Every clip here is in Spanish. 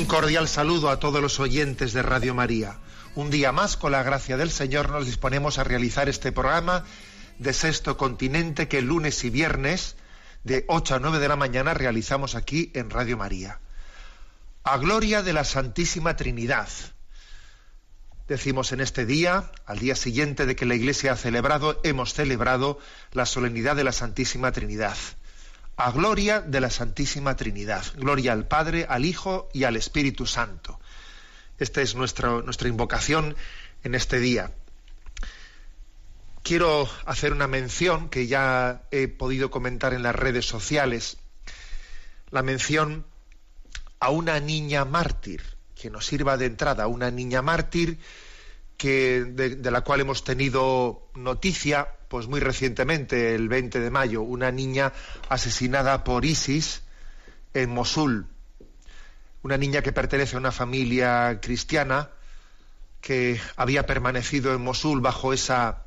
Un cordial saludo a todos los oyentes de Radio María. Un día más, con la gracia del Señor, nos disponemos a realizar este programa de Sexto Continente que lunes y viernes de 8 a 9 de la mañana realizamos aquí en Radio María. A gloria de la Santísima Trinidad. Decimos en este día, al día siguiente de que la Iglesia ha celebrado, hemos celebrado la solemnidad de la Santísima Trinidad. A gloria de la Santísima Trinidad. Gloria al Padre, al Hijo y al Espíritu Santo. Esta es nuestra, nuestra invocación en este día. Quiero hacer una mención que ya he podido comentar en las redes sociales. La mención a una niña mártir, que nos sirva de entrada, una niña mártir que, de, la cual hemos tenido noticia pues muy recientemente, el 20 de mayo, una niña asesinada por ISIS en Mosul. Una niña que pertenece a una familia cristiana que había permanecido en Mosul bajo esa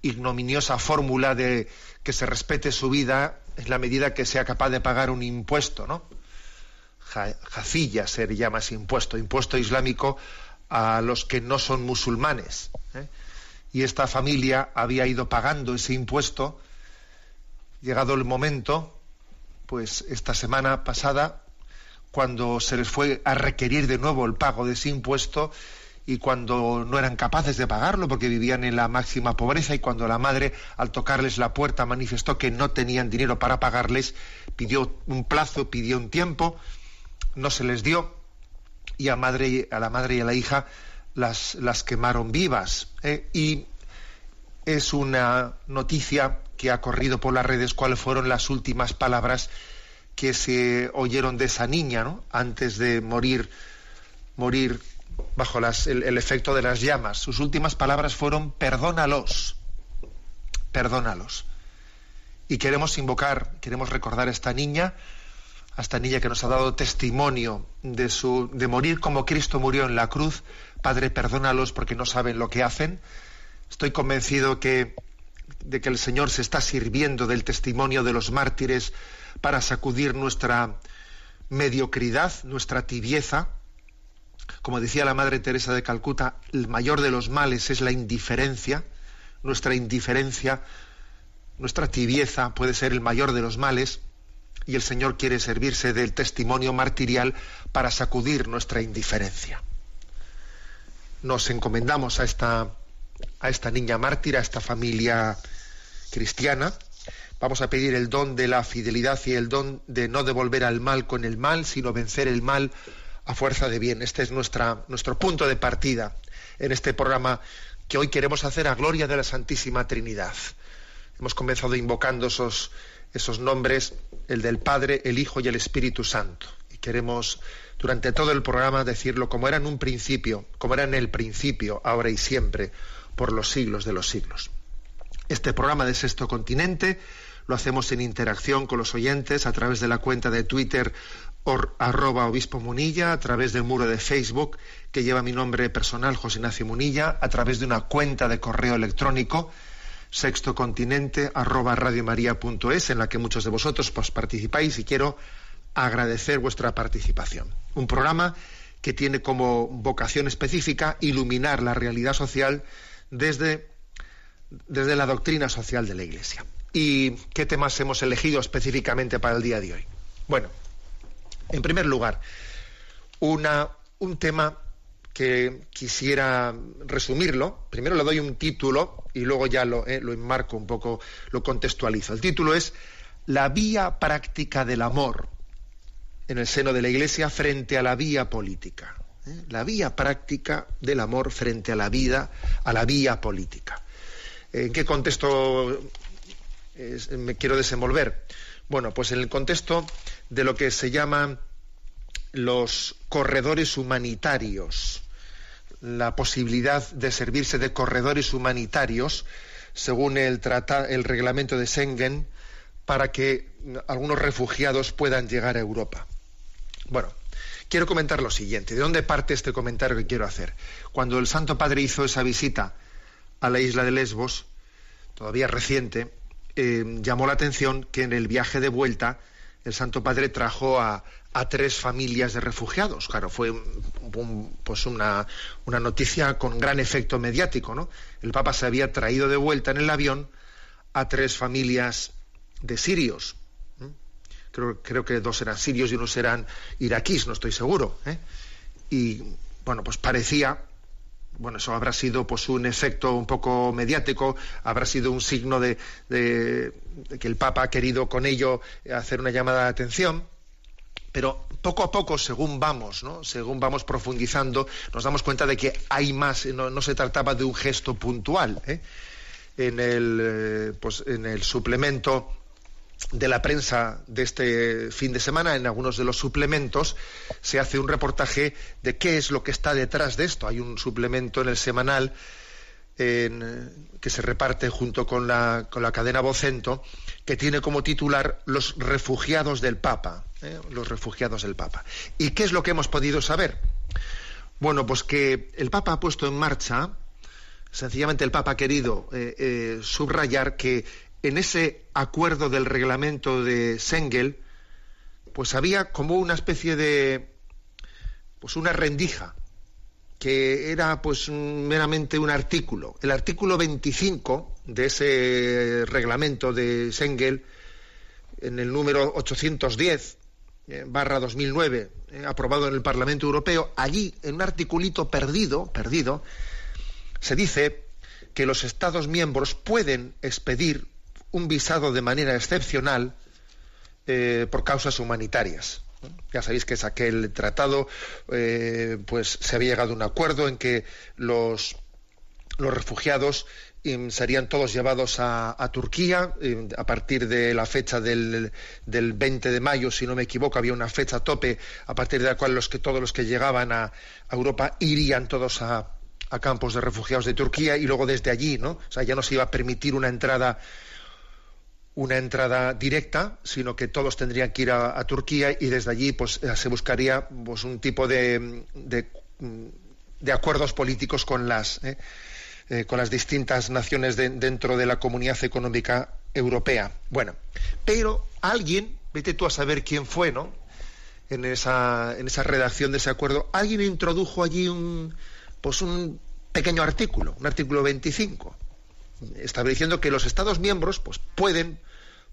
ignominiosa fórmula de que se respete su vida en la medida que sea capaz de pagar un impuesto, ¿no? Ja- Jacilla se llama ese impuesto, impuesto islámico a los que no son musulmanes. ¿eh? Y esta familia había ido pagando ese impuesto. Llegado el momento, pues esta semana pasada, cuando se les fue a requerir de nuevo el pago de ese impuesto y cuando no eran capaces de pagarlo porque vivían en la máxima pobreza y cuando la madre al tocarles la puerta manifestó que no tenían dinero para pagarles, pidió un plazo, pidió un tiempo, no se les dio y a, madre, a la madre y a la hija las, las quemaron vivas. ¿eh? Y es una noticia que ha corrido por las redes cuáles fueron las últimas palabras que se oyeron de esa niña, ¿no? Antes de morir, morir bajo las- el, el efecto de las llamas. Sus últimas palabras fueron perdónalos, perdónalos. Y queremos invocar, queremos recordar a esta niña, a esta niña que nos ha dado testimonio de su de morir como Cristo murió en la cruz. Padre, perdónalos porque no saben lo que hacen. Estoy convencido que de que el Señor se está sirviendo del testimonio de los mártires para sacudir nuestra mediocridad, nuestra tibieza. Como decía la Madre Teresa de Calcuta, el mayor de los males es la indiferencia. Nuestra indiferencia, nuestra tibieza puede ser el mayor de los males y el Señor quiere servirse del testimonio martirial para sacudir nuestra indiferencia. Nos encomendamos a esta, a esta niña mártir, a esta familia cristiana. Vamos a pedir el don de la fidelidad y el don de no devolver al mal con el mal, sino vencer el mal a fuerza de bien. Este es nuestra, nuestro punto de partida en este programa que hoy queremos hacer a gloria de la Santísima Trinidad. Hemos comenzado invocando esos, esos nombres, el del Padre, el Hijo y el Espíritu Santo. Y queremos durante todo el programa decirlo como era en un principio, como era en el principio, ahora y siempre, por los siglos de los siglos. Este programa de Sexto Continente lo hacemos en interacción con los oyentes a través de la cuenta de Twitter or, arroba obispo Munilla, a través del muro de Facebook que lleva mi nombre personal, José Ignacio Munilla, a través de una cuenta de correo electrónico sextocontinente arroba radiomaria.es en la que muchos de vosotros pues, participáis y quiero agradecer vuestra participación. Un programa que tiene como vocación específica iluminar la realidad social desde, desde la doctrina social de la Iglesia. ¿Y qué temas hemos elegido específicamente para el día de hoy? Bueno, en primer lugar, una, un tema que quisiera resumirlo. Primero le doy un título y luego ya lo, eh, enmarco un poco, lo contextualizo. El título es La vía práctica del amor en el seno de la Iglesia frente a la vía política. ¿eh? La vía práctica del amor frente a la vida, a la vía política. ¿En qué contexto me quiero desenvolver? Bueno, pues en el contexto de lo que se llaman los corredores humanitarios, la posibilidad de servirse de corredores humanitarios según el, el reglamento de Schengen para que algunos refugiados puedan llegar a Europa. Bueno, quiero comentar lo siguiente. ¿De dónde parte este comentario que quiero hacer? Cuando el Santo Padre hizo esa visita a la isla de Lesbos, todavía reciente, eh, llamó la atención que en el viaje de vuelta el Santo Padre trajo a, tres familias de refugiados. Claro, fue pues una, una, noticia con gran efecto mediático. ¿no? El Papa se había traído de vuelta en el avión a tres familias de sirios. Creo, creo que dos eran sirios y unos eran iraquíes, no estoy seguro. ¿eh? Y bueno, pues parecía bueno, eso habrá sido pues un efecto un poco mediático, habrá sido un signo de, que el Papa ha querido con ello hacer una llamada de atención, pero poco a poco, según vamos, según vamos profundizando, nos damos cuenta de que hay más, no, se trataba de un gesto puntual. ¿eh? En, el, eh, pues, en el suplemento de la prensa de este fin de semana, en algunos de los suplementos, se hace un reportaje de qué es lo que está detrás de esto. Hay un suplemento en el semanal que se reparte junto con la, con la, cadena Vocento, que tiene como titular Los refugiados del Papa. ¿Eh? Los refugiados del Papa. ¿Y qué es lo que hemos podido saber? Bueno, pues que el Papa ha puesto en marcha, sencillamente el Papa ha querido eh, eh, subrayar que en ese acuerdo del reglamento de Sengel, pues había como una especie de, pues una rendija, que era pues meramente un artículo. El artículo 25 de ese reglamento de Sengel, en el número 810 eh, barra 2009, eh, aprobado en el Parlamento Europeo, allí, en un articulito perdido, perdido, se dice que los Estados miembros pueden expedir un visado de manera excepcional eh, por causas humanitarias. Ya sabéis que es aquel tratado, eh, pues se había llegado a un acuerdo en que los, los refugiados serían todos llevados a, Turquía em, a partir de la fecha del, del, 20 de mayo, si no me equivoco, había una fecha tope a partir de la cual los que, todos los que llegaban a, a Europa irían todos a, a campos de refugiados de Turquía y luego desde allí, ¿no? O sea, ya no se iba a permitir una entrada una entrada directa, sino que todos tendrían que ir a, Turquía y desde allí pues, eh, se buscaría pues, un tipo de, de, acuerdos políticos con las, eh, eh, con las distintas naciones dentro de la comunidad económica europea. Bueno, pero alguien, vete tú a saber quién fue, ¿no? En esa, en esa redacción de ese acuerdo, alguien introdujo allí un, pues un pequeño artículo, un artículo 25, estableciendo que los Estados miembros pues, pueden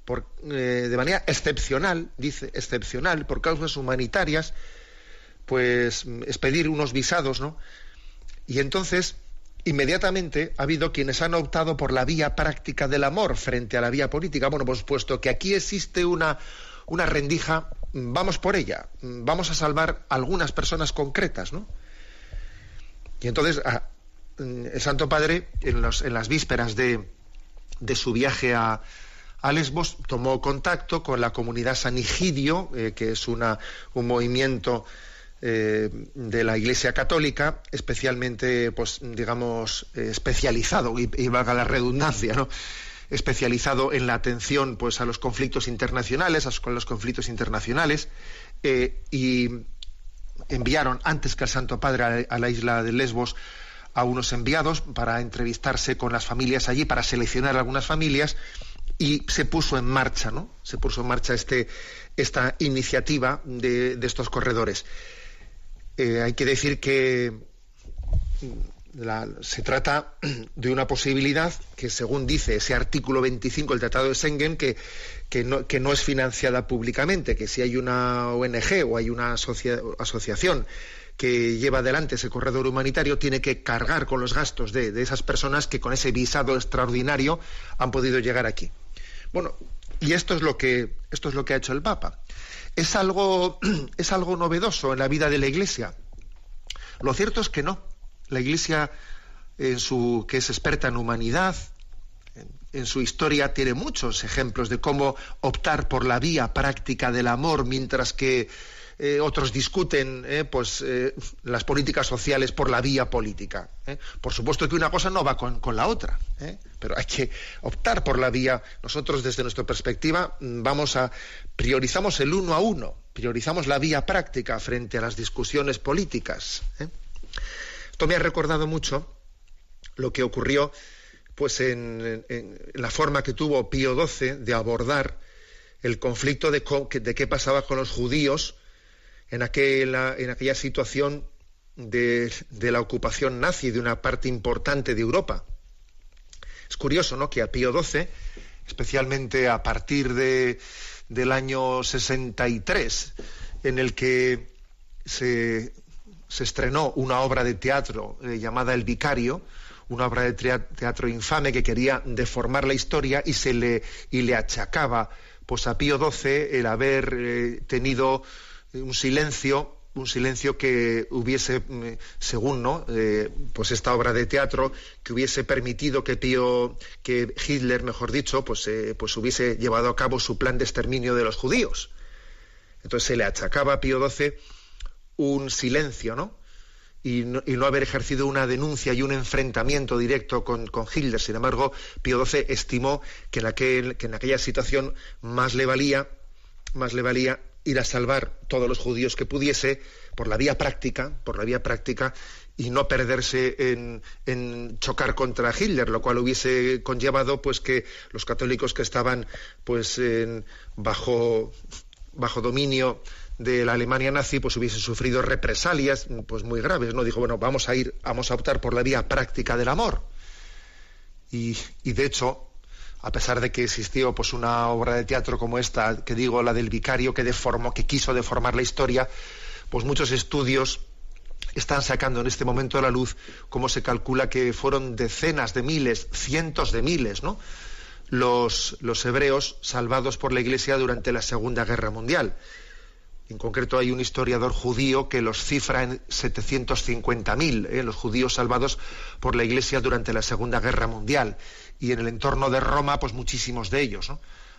por, eh, de manera excepcional, dice excepcional, por causas humanitarias, pues expedir unos visados, ¿no? Y entonces, inmediatamente ha habido quienes han optado por la vía práctica del amor frente a la vía política. Bueno, pues puesto que aquí existe una, una rendija, vamos por ella, vamos a salvar algunas personas concretas, ¿no? Y entonces el Santo Padre, en, los, en las vísperas de, de su viaje a, a Lesbos tomó contacto con la comunidad San Igidio, eh, que es una, un movimiento eh, de la Iglesia Católica, especialmente, pues, digamos, eh, especializado, y, valga la redundancia, ¿no? especializado en la atención pues, a los conflictos internacionales, a los conflictos internacionales, y enviaron antes que al Santo Padre a la isla de Lesbos a unos enviados para entrevistarse con las familias allí, para seleccionar algunas familias, y se puso en marcha, ¿no? Se puso en marcha este, esta iniciativa de, estos corredores. Eh, hay que decir que se trata de una posibilidad que, según dice ese artículo 25 del Tratado de Schengen, que, que, no, es financiada públicamente, que si hay una ONG o hay una asociación que lleva adelante ese corredor humanitario, tiene que cargar con los gastos de, de esas personas que con ese visado extraordinario han podido llegar aquí. Bueno, y esto es lo que, esto es lo que ha hecho el Papa. Es algo, es algo novedoso en la vida de la Iglesia. Lo cierto es que no la Iglesia, en su, que es experta en humanidad, en, su historia tiene muchos ejemplos de cómo optar por la vía práctica del amor, mientras que eh, otros discuten eh, pues, eh, las políticas sociales por la vía política. Por supuesto que una cosa no va con, la otra, pero hay que optar por la vía. Nosotros, desde nuestra perspectiva, mm, vamos a priorizamos el uno a uno, priorizamos la vía práctica frente a las discusiones políticas. Esto me ha recordado mucho lo que ocurrió pues en, la forma que tuvo Pío XII de abordar el conflicto de, qué pasaba con los judíos en aquella, en aquella situación de, la ocupación nazi de una parte importante de Europa. Es curioso, ¿no?, que a Pío XII, especialmente a partir de, del año 63, en el que se se estrenó una obra de teatro eh, llamada El Vicario, una obra de teatro infame que quería deformar la historia y se le y le achacaba pues a Pío XII el haber eh, tenido un silencio un silencio que hubiese mm, según no eh, pues esta obra de teatro que hubiese permitido que Pío que Hitler mejor dicho pues pues hubiese llevado a cabo su plan de exterminio de los judíos entonces se le achacaba a Pío XII un silencio, ¿no? Y, ¿no? haber ejercido una denuncia y un enfrentamiento directo con, con Hitler. Sin embargo, Pío XII estimó que en, aquel, que en aquella situación más le valía, más le valía ir a salvar todos los judíos que pudiese por la vía práctica, por la vía práctica y no perderse en, en, chocar contra Hitler, lo cual hubiese conllevado pues que los católicos que estaban pues bajo bajo dominio de la Alemania nazi pues hubiese sufrido represalias pues muy graves no dijo bueno vamos a ir vamos a optar por la vía práctica del amor y, de hecho a pesar de que existió pues una obra de teatro como esta que digo la del vicario que deformó que quiso deformar la historia pues muchos estudios están sacando en este momento a la luz cómo se calcula que fueron decenas de miles cientos de miles no los, los hebreos salvados por la Iglesia durante la Segunda Guerra Mundial en concreto hay un historiador judío que los cifra en 750.000, ¿eh? los judíos salvados por la Iglesia durante la Segunda Guerra Mundial. Y en el entorno de Roma, pues muchísimos de ellos,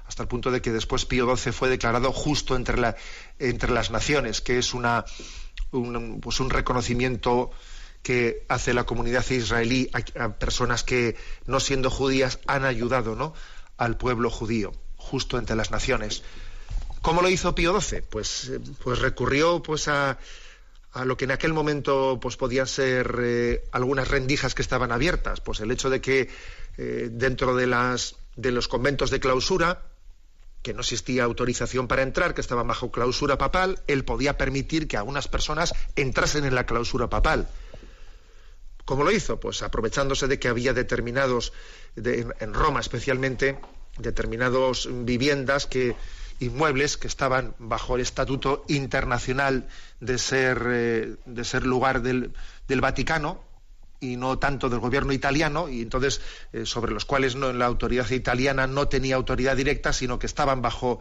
hasta el punto de que después Pío XII fue declarado justo entre, la, entre las naciones, que es una, un, pues un reconocimiento que hace la comunidad israelí a, personas que, no siendo judías, han ayudado ¿no? al pueblo judío, justo entre las naciones. ¿Cómo lo hizo Pío XII? Pues, eh, pues recurrió pues a, lo que en aquel momento pues podían ser eh, algunas rendijas que estaban abiertas. Pues el hecho de que eh, dentro de, las, de los conventos de clausura, que no existía autorización para entrar, que estaban bajo clausura papal, él podía permitir que algunas personas entrasen en la clausura papal. ¿Cómo lo hizo? Pues aprovechándose de que había determinados, en Roma especialmente, determinados viviendas que, inmuebles que estaban bajo el estatuto internacional de ser, eh, de ser lugar del, del, Vaticano y no tanto del gobierno italiano, y entonces eh, sobre los cuales no, la autoridad italiana no tenía autoridad directa, sino que estaban bajo,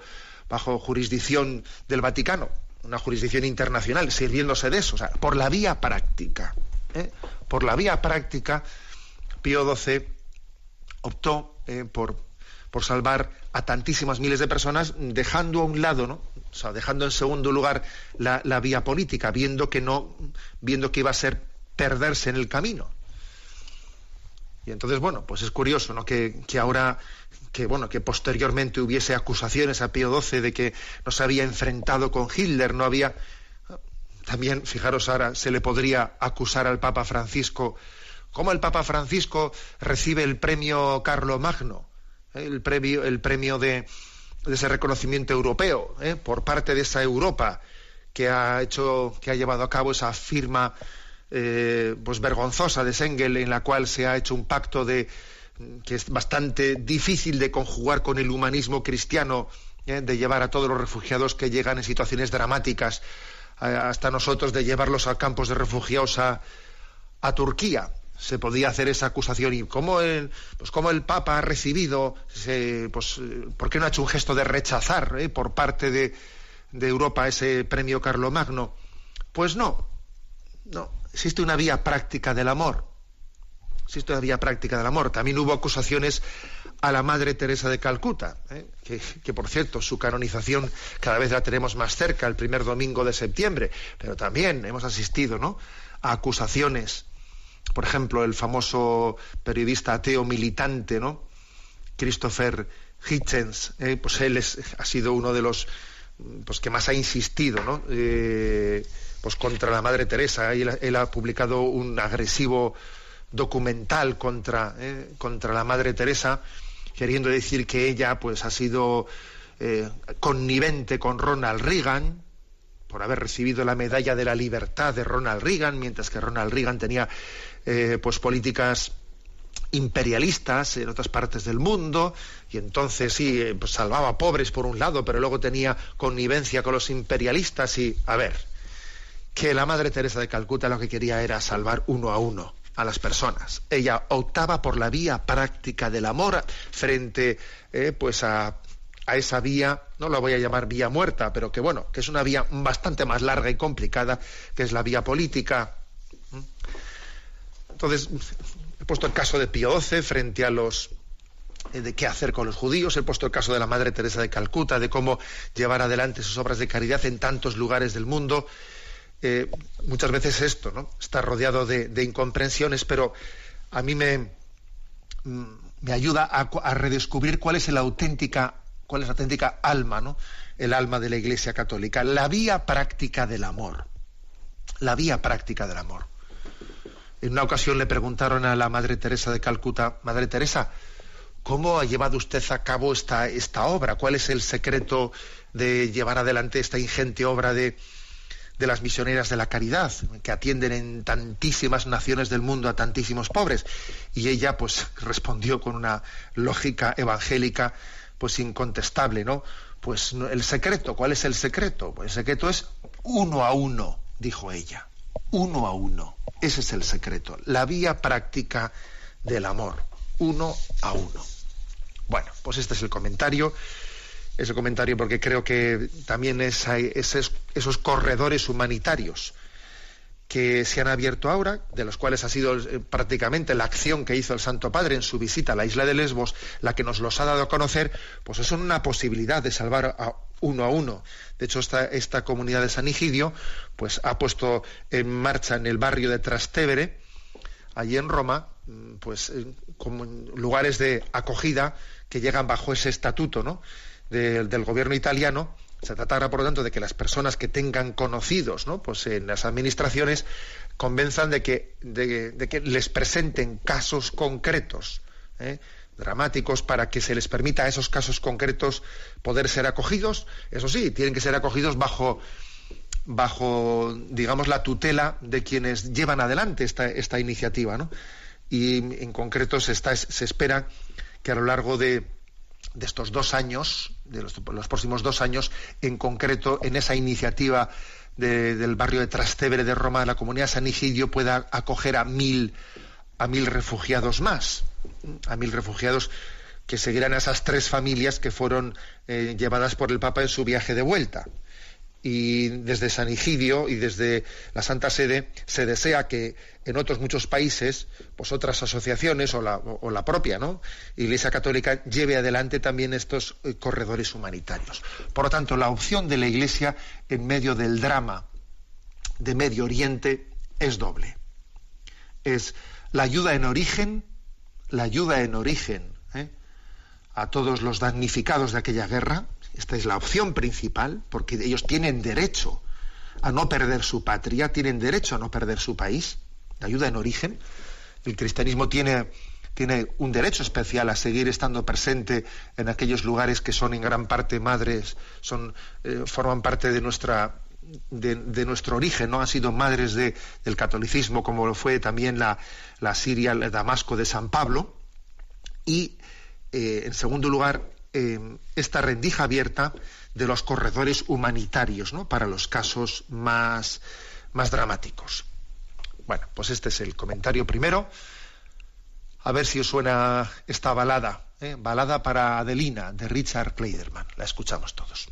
bajo jurisdicción del Vaticano, una jurisdicción internacional, sirviéndose de eso, por la vía práctica. ¿eh? Por la vía práctica, Pío XII optó por, por salvar a tantísimas miles de personas, dejando a un lado, ¿no? O sea, dejando en segundo lugar la, vía política, viendo que no, viendo que iba a ser perderse en el camino. Y entonces, bueno, pues es curioso, ¿no? Que, ahora, que bueno, que posteriormente hubiese acusaciones a Pío XII de que no se había enfrentado con Hitler, no había. También, fijaros ahora, se le podría acusar al Papa Francisco. ¿Cómo el Papa Francisco recibe el premio Carlo Magno? El premio, el premio de, ese reconocimiento europeo ¿eh? por parte de esa Europa que ha hecho, que ha llevado a cabo esa firma eh, pues vergonzosa de Sengel, en la cual se ha hecho un pacto de que es bastante difícil de conjugar con el humanismo cristiano, ¿eh? de llevar a todos los refugiados que llegan en situaciones dramáticas hasta nosotros, de llevarlos a campos de refugiados a, Turquía. Se podía hacer esa acusación y cómo el, pues cómo el Papa ha recibido, pues, ¿por qué no ha hecho un gesto de rechazar ¿eh? por parte de, de Europa ese premio Carlomagno? Pues no, no, existe una vía práctica del amor. Existe una vía práctica del amor. También hubo acusaciones a la Madre Teresa de Calcuta, ¿eh? que, por cierto su canonización cada vez la tenemos más cerca, el primer domingo de septiembre, pero también hemos asistido ¿no? a acusaciones. Por ejemplo, el famoso periodista ateo militante, ¿no? Christopher Hitchens, ¿eh? pues él ha sido uno de los pues, que más ha insistido, ¿no? Eh, pues contra la Madre Teresa. Él, ha publicado un agresivo documental contra, eh, contra la Madre Teresa, queriendo decir que ella pues ha sido connivente con Ronald Reagan por haber recibido la medalla de la libertad de Ronald Reagan, mientras que Ronald Reagan tenía eh, pues políticas imperialistas en otras partes del mundo y entonces sí pues salvaba a pobres por un lado pero luego tenía connivencia con los imperialistas y a ver que la Madre Teresa de Calcuta lo que quería era salvar uno a uno a las personas. Ella optaba por la vía práctica del amor frente eh, pues a, a, esa vía, no la voy a llamar vía muerta, pero que bueno, que es una vía bastante más larga y complicada, que es la vía política. Entonces, he puesto el caso de Pío XII frente a los eh, de qué hacer con los judíos, he puesto el caso de la Madre Teresa de Calcuta, de cómo llevar adelante sus obras de caridad en tantos lugares del mundo, eh, muchas veces esto, ¿no? Está rodeado de, incomprensiones, pero a mí me, mm, me ayuda a, redescubrir cuál es la auténtica, cuál es la auténtica alma, ¿no? El alma de la Iglesia Católica, la vía práctica del amor. La vía práctica del amor. En una ocasión le preguntaron a la Madre Teresa de Calcuta, Madre Teresa, ¿cómo ha llevado usted a cabo esta, esta obra? ¿Cuál es el secreto de llevar adelante esta ingente obra de, de las misioneras de la caridad, que atienden en tantísimas naciones del mundo a tantísimos pobres. Y ella, pues, respondió con una lógica evangélica, pues, incontestable, ¿no? Pues el secreto, ¿cuál es el secreto? Pues el secreto es uno a uno, dijo ella. Uno a uno. Ese es el secreto. La vía práctica del amor. Uno a uno. Bueno, pues este es el comentario ese comentario porque creo que también es, esos, corredores humanitarios que se han abierto ahora, de los cuales ha sido eh, prácticamente la acción que hizo el Santo Padre en su visita a la isla de Lesbos, la que nos los ha dado a conocer, pues es una posibilidad de salvar a uno a uno. De hecho, esta, esta comunidad de San Igidio, pues ha puesto en marcha en el barrio de Trastevere, allí en Roma, mm, pues eh, como lugares de acogida que llegan bajo ese estatuto, ¿no? del gobierno italiano. Se tratará, por lo tanto, de que las personas que tengan conocidos ¿no? pues en las administraciones convenzan de que, de, que les presenten casos concretos, ¿eh? Dramáticos, para que se les permita a esos casos concretos poder ser acogidos. Eso sí, tienen que ser acogidos bajo, bajo digamos, la tutela de quienes llevan adelante esta, esta iniciativa. ¿no? Y en concreto se, está, se espera que a lo largo de, de estos dos años, de los, próximos dos años, en concreto en esa iniciativa del barrio de Trastevere de Roma, la comunidad San Igidio pueda acoger a mil, a mil refugiados más, a mil refugiados que seguirán a esas tres familias que fueron eh, llevadas por el Papa en su viaje de vuelta y desde San Igidio y desde la Santa Sede se desea que en otros muchos países, pues otras asociaciones o la, o la propia ¿no? Iglesia Católica lleve adelante también estos eh, corredores humanitarios. Por lo tanto, la opción de la Iglesia en medio del drama de Medio Oriente es doble. Es la ayuda en origen, la ayuda en origen ¿eh? a todos los damnificados de aquella guerra, esta es la opción principal, porque ellos tienen derecho a no perder su patria, tienen derecho a no perder su país. La ayuda en origen. El cristianismo tiene, tiene un derecho especial a seguir estando presente en aquellos lugares que son en gran parte madres, son, eh, forman parte de nuestra, de, nuestro origen, ¿no? Han sido madres de, del catolicismo, como lo fue también la, la Siria, el Damasco de San Pablo. Y, eh, en segundo lugar, eh, esta rendija abierta de los corredores humanitarios, ¿no? Para los casos más, más dramáticos. Bueno, pues este es el comentario primero. A ver si os suena esta balada, ¿eh? balada para Adelina de Richard Kleiderman. La escuchamos todos.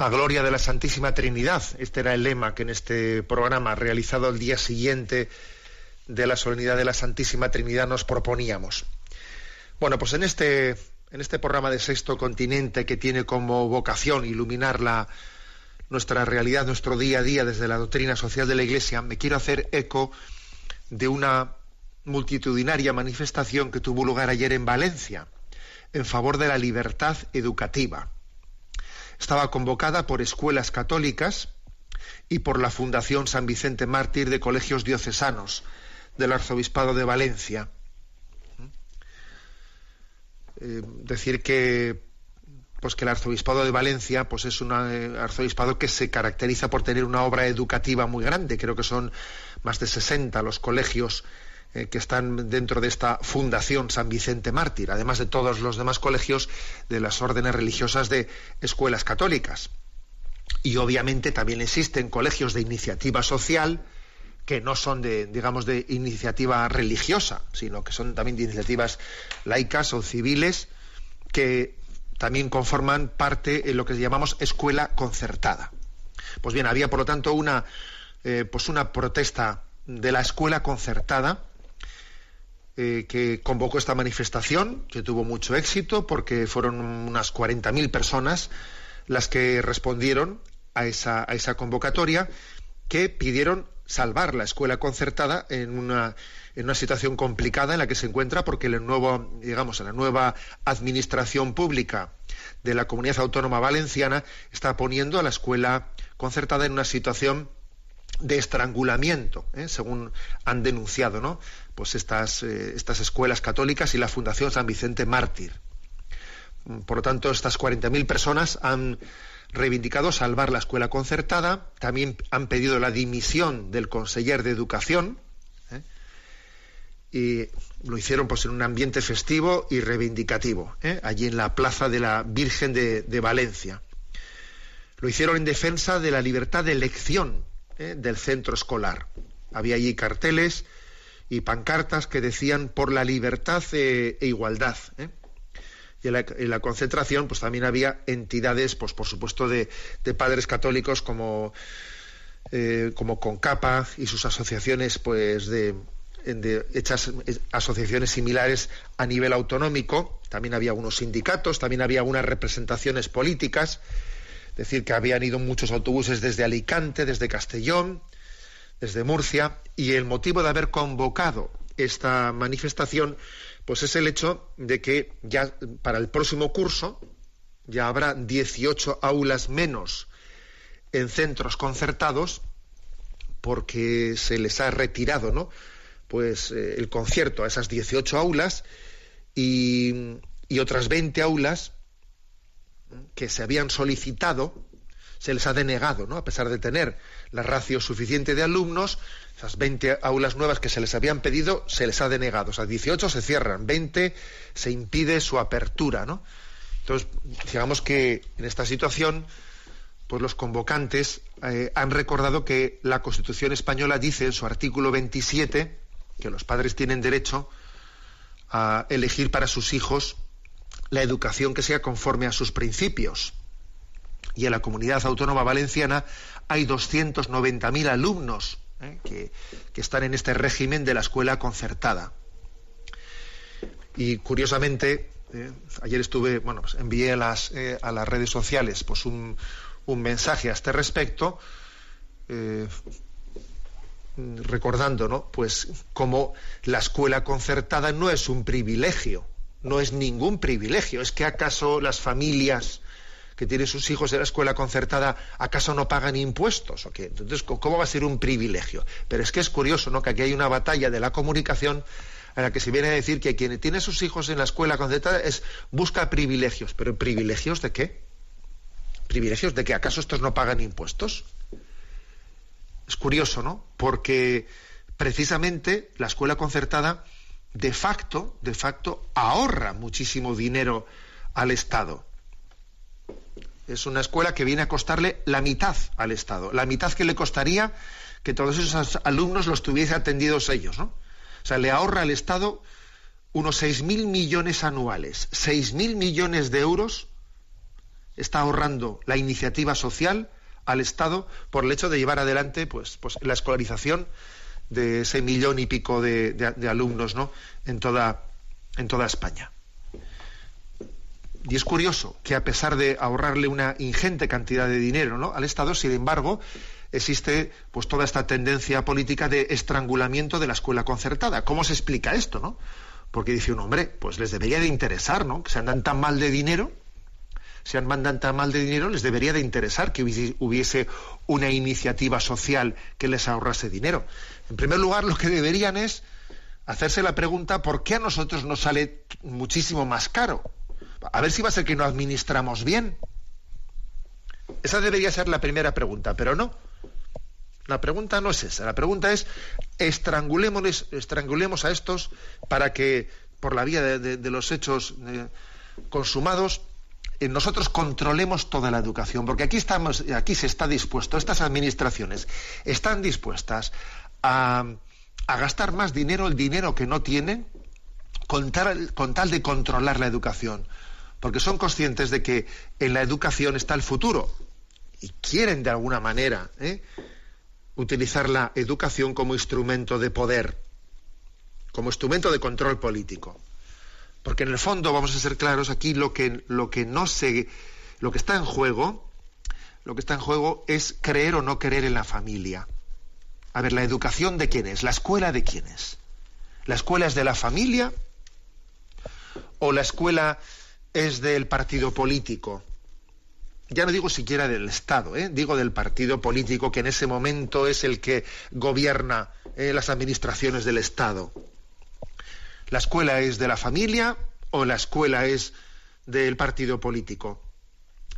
A gloria de la Santísima Trinidad. Este era el lema que en este programa, realizado el día siguiente de la solemnidad de la Santísima Trinidad, nos proponíamos. Bueno, pues en este, en este programa de Sexto Continente, que tiene como vocación iluminar la, nuestra realidad, nuestro día a día desde la doctrina social de la Iglesia, me quiero hacer eco de una multitudinaria manifestación que tuvo lugar ayer en Valencia en favor de la libertad educativa estaba convocada por escuelas católicas y por la Fundación San Vicente Mártir de Colegios Diocesanos del Arzobispado de Valencia. Eh, decir que pues que el arzobispado de Valencia pues es un eh, arzobispado que se caracteriza por tener una obra educativa muy grande creo que son más de 60 los colegios eh, que están dentro de esta Fundación San Vicente Mártir, además de todos los demás colegios de las órdenes religiosas de escuelas católicas. Y obviamente también existen colegios de iniciativa social que no son de, digamos, de iniciativa religiosa, sino que son también de iniciativas laicas o civiles que también conforman parte en lo que llamamos escuela concertada. Pues bien, había por lo tanto una, eh, pues una protesta de la escuela concertada eh, que convocó esta manifestación, que tuvo mucho éxito porque fueron unas 40.000 personas las que respondieron a esa, a esa convocatoria, que pidieron salvar la escuela concertada en una, en una situación complicada en la que se encuentra porque el nuevo, digamos, la nueva administración pública de la comunidad autónoma valenciana está poniendo a la escuela concertada en una situación de estrangulamiento, ¿eh? según han denunciado, ¿no? Pues estas, eh, estas escuelas católicas y la Fundación San Vicente Mártir. Por lo tanto, estas 40.000 personas han reivindicado salvar la escuela concertada, también han pedido la dimisión del conseller de Educación, ¿eh? y lo hicieron pues en un ambiente festivo y reivindicativo, allí en la plaza de la Virgen de, de Valencia. Lo hicieron en defensa de la libertad de elección ¿eh? del centro escolar. Había allí carteles y pancartas que decían por la libertad e, e igualdad. ¿eh? Y en la, concentración, pues también había entidades, pues por supuesto, de, padres católicos como, eh, como Concapa y sus asociaciones, pues de, de, hechas asociaciones similares a nivel autonómico. También había unos sindicatos, también había unas representaciones políticas decir que habían ido muchos autobuses desde Alicante, desde Castellón, desde Murcia, y el motivo de haber convocado esta manifestación, pues es el hecho de que ya para el próximo curso ya habrá 18 aulas menos en centros concertados porque se les ha retirado, ¿no? Pues eh, el concierto a esas 18 aulas y, y otras 20 aulas que se habían solicitado se les ha denegado, ¿no? A pesar de tener la ratio suficiente de alumnos, esas 20 aulas nuevas que se les habían pedido, se les ha denegado. O sea, 18 se cierran, 20 se impide su apertura, ¿no? Entonces, digamos que en esta situación, pues los convocantes eh, han recordado que la Constitución española dice en su artículo 27 que los padres tienen derecho a elegir para sus hijos la educación que sea conforme a sus principios. Y en la comunidad autónoma valenciana hay 290.000 alumnos ¿eh? que, están en este régimen de la escuela concertada. Y curiosamente, ¿eh? ayer estuve, bueno, pues envié a las, eh, a las redes sociales pues un, un, mensaje a este respecto, recordando, ¿no? Pues como la escuela concertada no es un privilegio, no es ningún privilegio. ¿Es que acaso las familias que tienen sus hijos en la escuela concertada, acaso no pagan impuestos? ¿O qué? Entonces, ¿cómo va a ser un privilegio? Pero es que es curioso, ¿no? Que aquí hay una batalla de la comunicación en la que se viene a decir que quien tiene sus hijos en la escuela concertada es busca privilegios. ¿Pero privilegios de qué? ¿Privilegios de que acaso estos no pagan impuestos? Es curioso, ¿no? Porque precisamente la escuela concertada de facto, de facto, ahorra muchísimo dinero al Estado. Es una escuela que viene a costarle la mitad al Estado, la mitad que le costaría que todos esos alumnos los tuviese atendidos ellos, ¿no? O sea, le ahorra al Estado unos 6.000 millones anuales. 6.000 millones de euros está ahorrando la iniciativa social al Estado por el hecho de llevar adelante pues, pues la escolarización de ese millón y pico de, alumnos ¿no? en, toda, en toda España. Y es curioso que a pesar de ahorrarle una ingente cantidad de dinero ¿no? al Estado, sin embargo, existe pues toda esta tendencia política de estrangulamiento de la escuela concertada. ¿Cómo se explica esto, no? Porque dice un hombre, pues les debería de interesar, ¿no? Que se andan tan mal de dinero, se mandan tan mal de dinero, les debería de interesar que hubiese una iniciativa social que les ahorrase dinero. En primer lugar, lo que deberían es hacerse la pregunta por qué a nosotros nos sale muchísimo más caro. A ver si va a ser que no administramos bien. Esa debería ser la primera pregunta, pero no. La pregunta no es esa. La pregunta es estrangulemos, estrangulemos a estos para que, por la vía de, los hechos eh, consumados, eh, nosotros controlemos toda la educación, porque aquí estamos, aquí se está dispuesto, estas administraciones están dispuestas a, gastar más dinero, el dinero que no tienen, con tal, de controlar la educación. Porque son conscientes de que en la educación está el futuro y quieren de alguna manera ¿eh? utilizar la educación como instrumento de poder, como instrumento de control político. Porque en el fondo, vamos a ser claros, aquí lo que, lo que no se, lo que está en juego, lo que está en juego es creer o no creer en la familia. A ver, ¿la educación de quién es? ¿La escuela de quién es? ¿La escuela es de la familia? ¿O la escuela es del partido político? ya no digo siquiera del Estado, ¿eh? digo del partido político que en ese momento es el que gobierna eh, las administraciones del Estado. ¿La escuela es de la familia o la escuela es del partido político?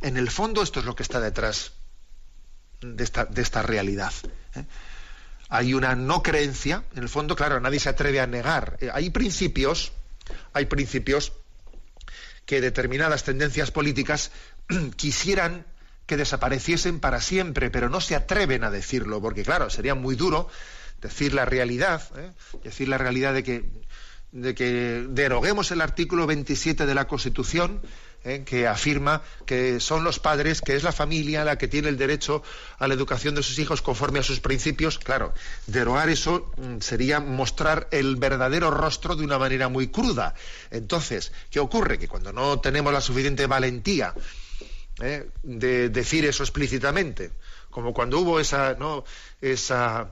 En el fondo esto es lo que está detrás de esta, realidad. ¿eh? Hay una no creencia, en el fondo, claro, nadie se atreve a negar. hay principios, hay principios que determinadas tendencias políticas quisieran que desapareciesen para siempre, pero no se atreven a decirlo, porque claro, sería muy duro decir la realidad, ¿eh? decir la realidad de que, de que deroguemos el artículo 27 de la Constitución, ¿eh? que afirma que son los padres, que es la familia la que tiene el derecho a la educación de sus hijos conforme a sus principios. Claro, derogar eso mm, sería mostrar el verdadero rostro de una manera muy cruda. Entonces, ¿qué ocurre? Que cuando no tenemos la suficiente valentía ¿eh? de decir eso explícitamente, como cuando hubo esa, ¿no? esa,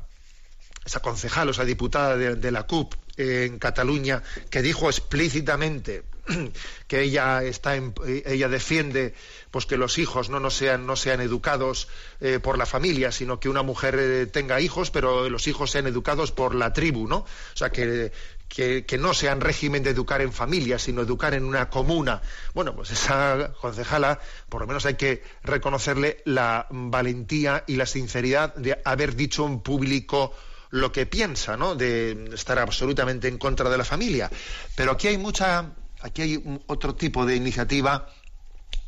esa concejal o esa diputada de la CUP en Cataluña que dijo explícitamente que ella está ella defiende pues que los hijos no, no sean no sean educados eh, por la familia sino que una mujer eh, tenga hijos pero los hijos sean educados por la tribu no o sea que, que, que no sean régimen de educar en familia sino educar en una comuna bueno pues esa concejala por lo menos hay que reconocerle la valentía y la sinceridad de haber dicho en público lo que piensa, ¿no? De estar absolutamente en contra de la familia. Pero aquí hay mucha Aquí hay otro tipo de iniciativa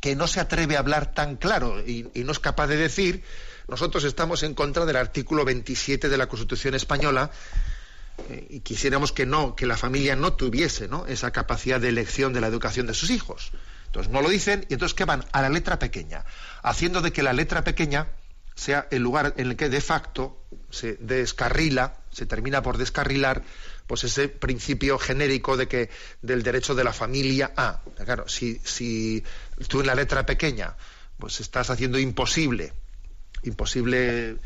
que no se atreve a hablar tan claro y, no es capaz de decir, nosotros estamos en contra del artículo 27 de la Constitución española eh, y quisiéramos que no, que la familia no tuviese esa capacidad de elección de la educación de sus hijos. Entonces no lo dicen y entonces ¿qué van? A la letra pequeña, haciendo de que la letra pequeña sea el lugar en el que de facto se descarrila, se termina por descarrilar pues ese principio genérico de que del derecho de la familia a. Claro, si, si tú en la letra pequeña pues estás haciendo imposible, imposible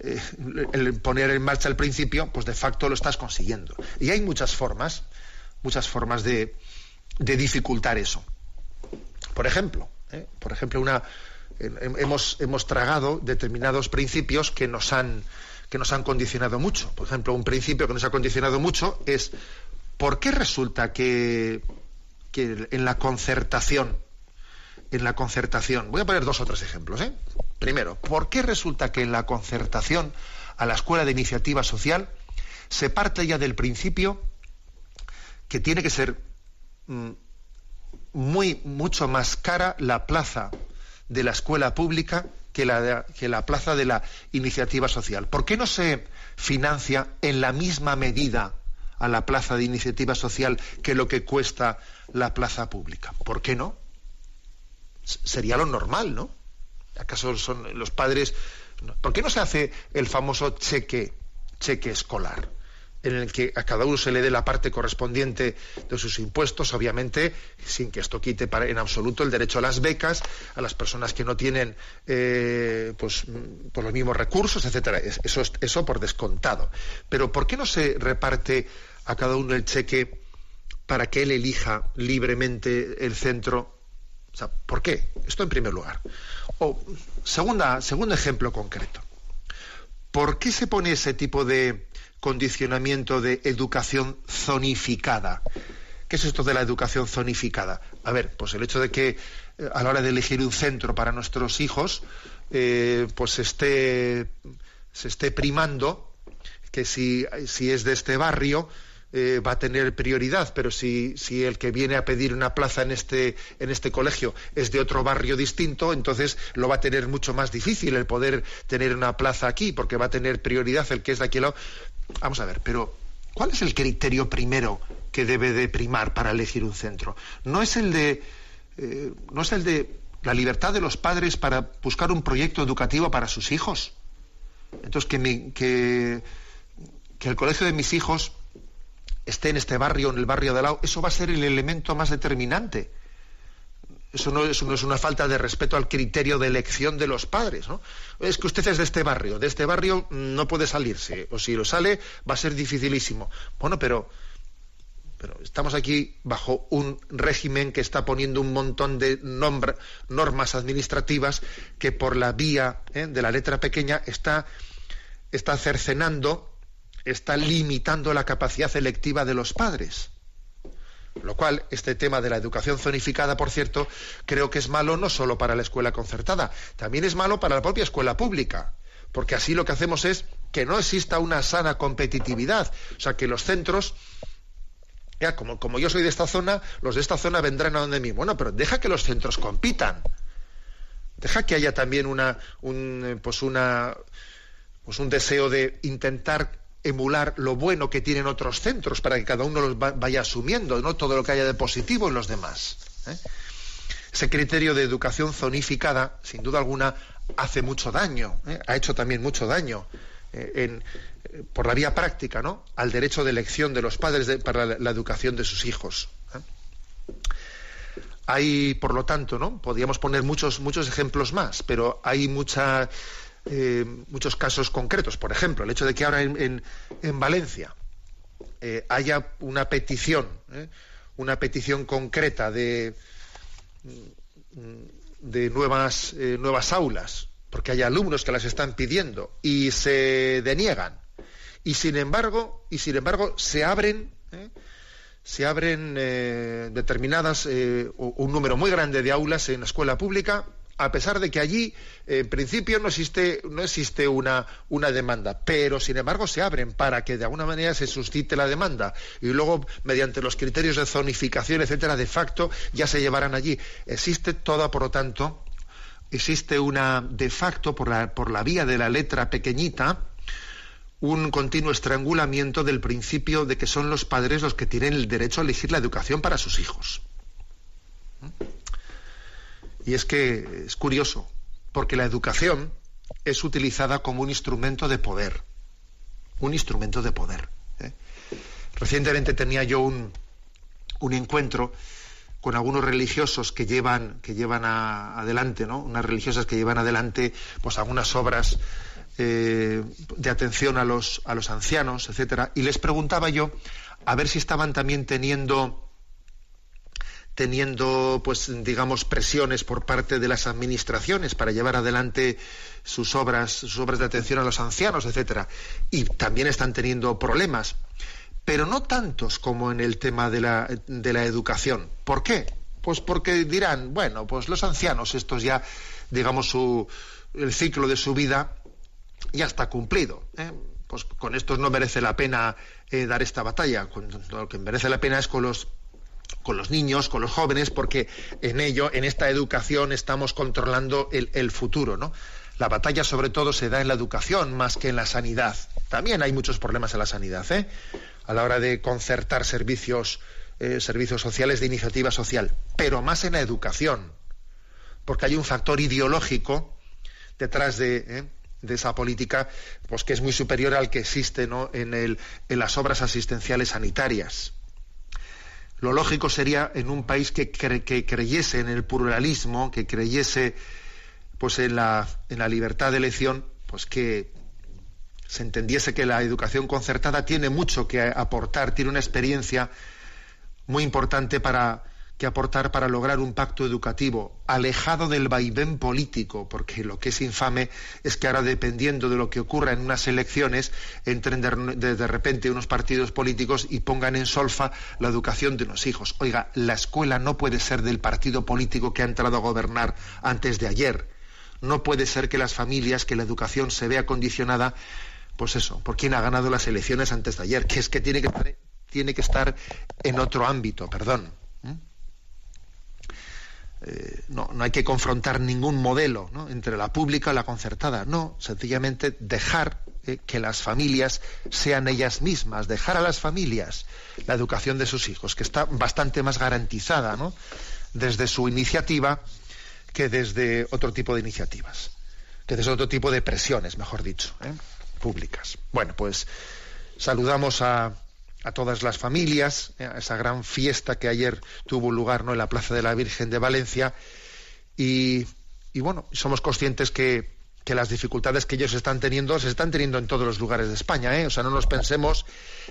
eh, poner en marcha el principio, pues de facto lo estás consiguiendo. Y hay muchas formas, muchas formas de, dificultar eso. Por ejemplo, ¿eh? por ejemplo, una hemos, hemos tragado determinados principios que nos han que nos han condicionado mucho. Por ejemplo, un principio que nos ha condicionado mucho es ¿por qué resulta que, en la concertación, en la concertación, voy a poner dos o tres ejemplos, ¿eh? Primero, ¿por qué resulta que en la concertación a la escuela de iniciativa social se parte ya del principio que tiene que ser mm, muy mucho más cara la plaza de la escuela pública que la, plaza de la iniciativa social. ¿Por qué no se financia en la misma medida a la plaza de iniciativa social que lo que cuesta la plaza pública? ¿Por qué no? Sería lo normal, ¿no? ¿Acaso son los padres? ¿Por qué no se hace el famoso cheque, cheque escolar? En el que a cada uno se le dé la parte correspondiente de sus impuestos, obviamente, sin que esto quite en absoluto el derecho a las becas, a las personas que no tienen eh, pues, por los mismos recursos, etcétera. Eso, eso por descontado. Pero ¿por qué no se reparte a cada uno el cheque para que él elija libremente el centro? O sea, ¿por qué? Esto en primer lugar. O segunda, segundo ejemplo concreto. ¿Por qué se pone ese tipo de, condicionamiento de educación zonificada. ¿Qué es esto de la educación zonificada? A ver, pues el hecho de que eh, a la hora de elegir un centro para nuestros hijos, eh, pues se esté, se esté primando que si, si es de este barrio, eh, va a tener prioridad, pero si, si, el que viene a pedir una plaza en este, en este colegio es de otro barrio distinto, entonces lo va a tener mucho más difícil el poder tener una plaza aquí, porque va a tener prioridad el que es de aquí lado. Vamos a ver, pero ¿cuál es el criterio primero que debe de primar para elegir un centro? No es el de, eh, no es el de la libertad de los padres para buscar un proyecto educativo para sus hijos. Entonces, que, que, que el colegio de mis hijos esté en este barrio en el barrio de al lado, eso va a ser el elemento más determinante. Eso no, es una falta de respeto al criterio de elección de los padres. ¿no? Es que usted es de este barrio, de este barrio no puede salirse, o si lo sale va a ser dificilísimo. Bueno, pero, pero estamos aquí bajo un régimen que está poniendo un montón de normas administrativas que por la vía ¿eh? de la letra pequeña está, está cercenando, está limitando la capacidad electiva de los padres. Lo cual, este tema de la educación zonificada, por cierto, creo que es malo no solo para la escuela concertada, también es malo para la propia escuela pública, porque así lo que hacemos es que no exista una sana competitividad, o sea, que los centros ya, como, como yo soy de esta zona, los de esta zona vendrán a donde mí. Bueno, pero deja que los centros compitan. Deja que haya también una, un, eh, pues una, pues un deseo de intentar emular lo bueno que tienen otros centros para que cada uno los vaya asumiendo, no todo lo que haya de positivo en los demás. ¿eh? Ese criterio de educación zonificada, sin duda alguna, hace mucho daño, ¿eh? ha hecho también mucho daño en, por la vía práctica, ¿no? Al derecho de elección de los padres para la, educación de sus hijos. ¿eh? Hay, por lo tanto, ¿no? Podríamos poner muchos, muchos ejemplos más, pero hay mucha, eh, muchos casos concretos. Por ejemplo, el hecho de que ahora en, Valencia eh, haya una petición, una petición concreta de, de nuevas, nuevas aulas, porque hay alumnos que las están pidiendo y se deniegan y sin embargo, y sin embargo se abren, ¿eh? se abren eh, determinadas, eh, un número muy grande de aulas en la escuela pública, a pesar de que allí, en principio, no existe, no existe una, una demanda, pero sin embargo se abren para que de alguna manera se suscite la demanda y luego, mediante los criterios de zonificación, etcétera, de facto ya se llevarán allí. Existe toda, por lo tanto, existe una de facto por la, por la vía de la letra pequeñita, un continuo estrangulamiento del principio de que son los padres los que tienen el derecho a elegir la educación para sus hijos. Y es que es curioso, porque la educación es utilizada como un instrumento de poder, un instrumento de poder. ¿eh? Recientemente tenía yo un, un, encuentro con algunos religiosos que llevan, que llevan adelante, ¿no? unas religiosas que llevan adelante pues algunas obras eh, de atención a los, a los ancianos, etcétera, y les preguntaba yo a ver si estaban también teniendo teniendo pues digamos presiones por parte de las administraciones para llevar adelante sus obras sus obras de atención a los ancianos etcétera y también están teniendo problemas pero no tantos como en el tema de la, de la educación ¿por qué? pues porque dirán bueno pues los ancianos estos ya digamos su el ciclo de su vida ya está cumplido. ¿eh? Pues con estos no merece la pena eh, dar esta batalla. Lo que merece la pena es con los con los niños, con los jóvenes, porque en ello, en esta educación, estamos controlando el, futuro, ¿no? La batalla, sobre todo, se da en la educación más que en la sanidad. También hay muchos problemas en la sanidad, ¿eh? A la hora de concertar servicios, eh, servicios sociales de iniciativa social, pero más en la educación, porque hay un factor ideológico detrás de, de esa política, pues que es muy superior al que existe ¿no? en las obras asistenciales sanitarias. Lo lógico sería en un país que, que creyese en el pluralismo, que creyese pues en la, en la libertad de elección, pues que se entendiese que la educación concertada tiene mucho que aportar, tiene una experiencia muy importante para que aportar para lograr un pacto educativo alejado del vaivén político, porque lo que es infame es que ahora dependiendo de lo que ocurra en unas elecciones entren de, repente unos partidos políticos y pongan en solfa la educación de unos hijos. Oiga, la escuela no puede ser del partido político que ha entrado a gobernar antes de ayer. No puede ser que las familias, que la educación se vea condicionada, pues eso, por quien ha ganado las elecciones antes de ayer, que es que tiene que estar, tiene que estar en otro ámbito, perdón. Eh, no, no, hay que confrontar ningún modelo entre la pública y la concertada. No, sencillamente dejar eh, que las familias sean ellas mismas, dejar a las familias la educación de sus hijos, que está bastante más garantizada desde su iniciativa que desde otro tipo de iniciativas, que desde otro tipo de presiones, mejor dicho, ¿eh? públicas. Bueno, pues saludamos a, a todas las familias, eh, a esa gran fiesta que ayer tuvo lugar ¿no? en la Plaza de la Virgen de Valencia. Y, bueno, somos conscientes que, que las dificultades que ellos están teniendo se están teniendo en todos los lugares de España. ¿eh? O sea, no nos pensemos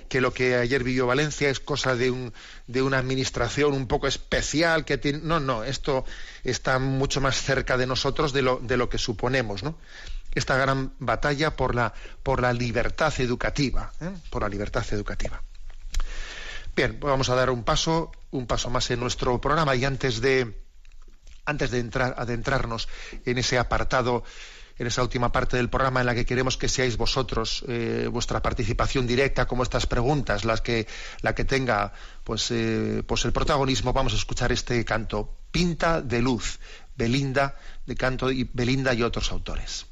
que lo que ayer vivió Valencia es cosa de, un, de una administración un poco especial que tiene. No, no, esto está mucho más cerca de nosotros de lo, de lo que suponemos, ¿no? Esta gran batalla por la, por la libertad educativa, ¿eh? por la libertad educativa. Bien, vamos a dar un paso, un paso más en nuestro programa y antes de antes de entrar, adentrarnos en ese apartado en esa última parte del programa en la que queremos que seáis vosotros eh, vuestra participación directa como estas preguntas las que la que tenga pues eh, pues el protagonismo vamos a escuchar este canto Pinta de luz Belinda de canto y Belinda y otros autores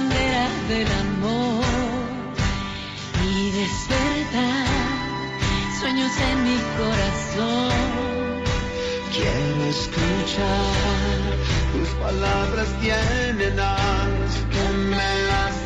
bandera del amor y despertar sueños en mi corazón. Quiero escuchar tus palabras llenas que me hacen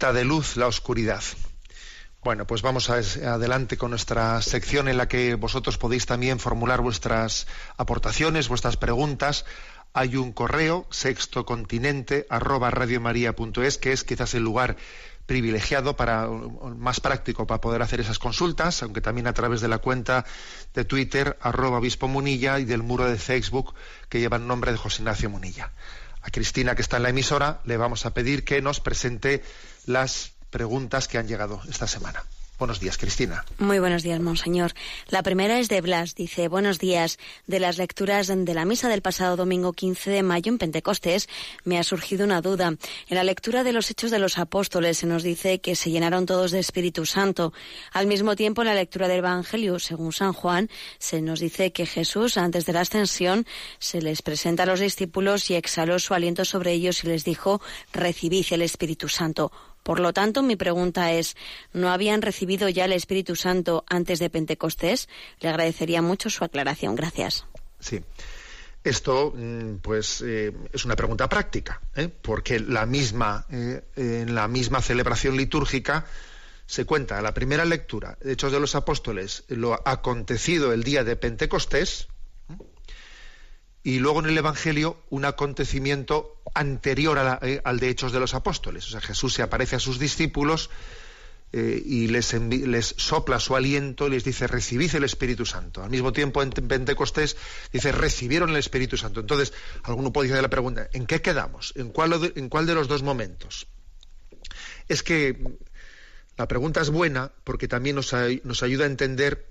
De luz la oscuridad. Bueno, pues vamos a, adelante con nuestra sección en la que vosotros podéis también formular vuestras aportaciones, vuestras preguntas. Hay un correo, sextocontinente, arroba que es quizás el lugar privilegiado para más práctico para poder hacer esas consultas, aunque también a través de la cuenta de Twitter, arroba obispo Munilla, y del muro de Facebook que lleva el nombre de José Ignacio Munilla. A Cristina, que está en la emisora, le vamos a pedir que nos presente las preguntas que han llegado esta semana. Buenos días, Cristina. Muy buenos días, monseñor. La primera es de Blas. Dice, buenos días. De las lecturas de la misa del pasado domingo 15 de mayo en Pentecostés, me ha surgido una duda. En la lectura de los Hechos de los Apóstoles se nos dice que se llenaron todos de Espíritu Santo. Al mismo tiempo, en la lectura del Evangelio, según San Juan, se nos dice que Jesús, antes de la ascensión, se les presenta a los discípulos y exhaló su aliento sobre ellos y les dijo, recibid el Espíritu Santo. Por lo tanto, mi pregunta es, ¿no habían recibido ya el Espíritu Santo antes de Pentecostés? Le agradecería mucho su aclaración. Gracias. Sí. Esto, mm, pues, eh, es una pregunta práctica, ¿eh? porque la misma, eh, en la misma celebración litúrgica se cuenta la primera lectura, Hechos de los Apóstoles, lo acontecido el día de Pentecostés. Y luego en el Evangelio un acontecimiento anterior eh, al de Hechos de los Apóstoles. O sea, Jesús se aparece a sus discípulos eh, y les, sopla su aliento y les dice, recibid el Espíritu Santo. Al mismo tiempo en Pentecostés dice, recibieron el Espíritu Santo. Entonces, alguno puede hacer la pregunta, ¿en qué quedamos? ¿En cuál, de- en cuál de los dos momentos? Es que mm, la pregunta es buena porque también nos, nos ayuda a entender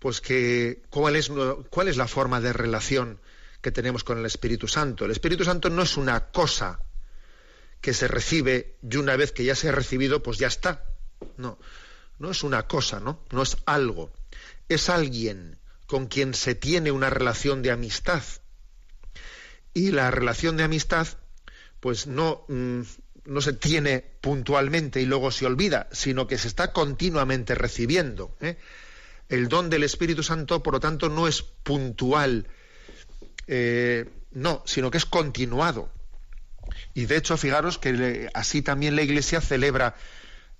pues que cuál es, cuál es la forma de relación que tenemos con el Espíritu Santo. El Espíritu Santo no es una cosa que se recibe y una vez que ya se ha recibido, pues ya está. No, no es una cosa, ¿no? No es algo. Es alguien con quien se tiene una relación de amistad. Y la relación de amistad, pues no, mm, no se tiene puntualmente y luego se olvida, sino que se está continuamente recibiendo. ¿eh? El don del Espíritu Santo, por lo tanto, no es puntual, eh, no, sino que es continuado. Y de hecho, fijaros que así también la Iglesia celebra